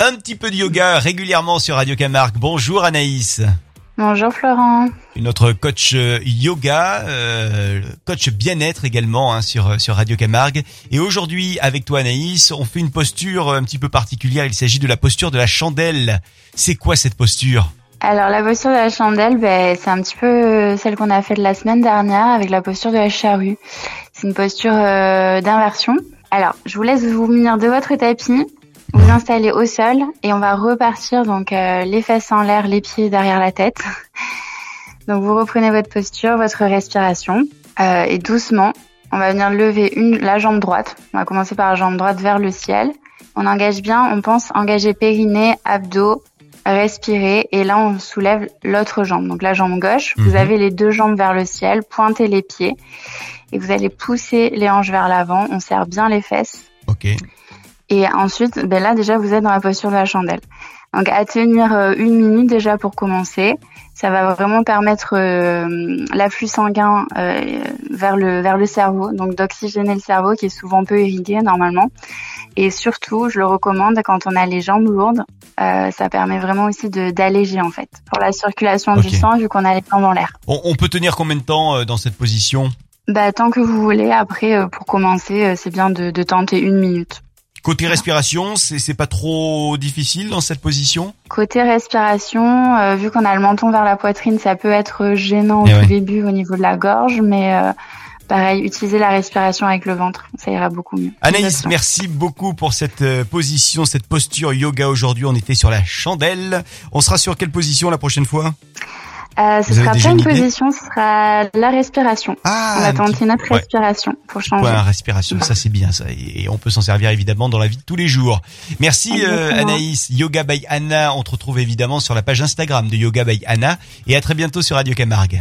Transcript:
Un petit peu de yoga régulièrement sur Radio Camargue. Bonjour Anaïs. Bonjour Florent. Notre coach euh, yoga, euh, coach bien-être également hein, sur sur Radio Camargue. Et aujourd'hui, avec toi Anaïs, on fait une posture un petit peu particulière. Il s'agit de la posture de la chandelle. C'est quoi cette posture? Alors la posture de la chandelle, ben, c'est un petit peu celle qu'on a faite la semaine dernière avec la posture de la charrue. C'est une posture euh, d'inversion. Alors, je vous laisse vous munir de votre tapis, vous installer au sol et on va repartir donc euh, les fesses en l'air, les pieds derrière la tête. Donc vous reprenez votre posture, votre respiration euh, et doucement, on va venir lever une, la jambe droite. On va commencer par la jambe droite vers le ciel. On engage bien, on pense engager périnée, abdos, respirer et là on soulève l'autre jambe. Donc la jambe gauche, vous Mhm. avez les deux jambes vers le ciel, pointez les pieds et vous allez pousser les hanches vers l'avant. On serre bien les fesses. Ok. Et ensuite, ben là déjà vous êtes dans la posture de la chandelle. Donc à tenir euh, une minute déjà pour commencer. Ça va vraiment permettre euh, l'afflux sanguin euh, vers le vers le cerveau, donc d'oxygéner le cerveau qui est souvent peu irrigué normalement. Et surtout, je le recommande quand on a les jambes lourdes. euh, ça permet vraiment aussi de d'alléger en fait pour la circulation du sang vu qu'on a les jambes dans l'air. On, on peut tenir combien de temps euh, dans cette position? Bah tant que vous voulez. Après, euh, pour commencer, euh, c'est bien de, de tenter une minute. Côté respiration, c'est c'est pas trop difficile dans cette position? Côté respiration, euh, vu qu'on a le menton vers la poitrine, ça peut être gênant au Eh ouais. début au niveau de la gorge, mais euh, pareil, utilisez la respiration avec le ventre, ça ira beaucoup mieux. Anaïs, merci beaucoup pour cette euh, position, cette posture yoga aujourd'hui. On était sur la chandelle. On sera sur quelle position la prochaine fois? Euh, ce Vous sera pas une position, ce sera la respiration. Ah, on va tenter notre ouais. respiration pour changer. point respiration, ça c'est bien ça. Et on peut s'en servir évidemment dans la vie de tous les jours. Merci euh. Anaïs. Yoga by Anna, on te retrouve évidemment sur la page Instagram de Yoga by Anna. Et à très bientôt sur Radio Camargue.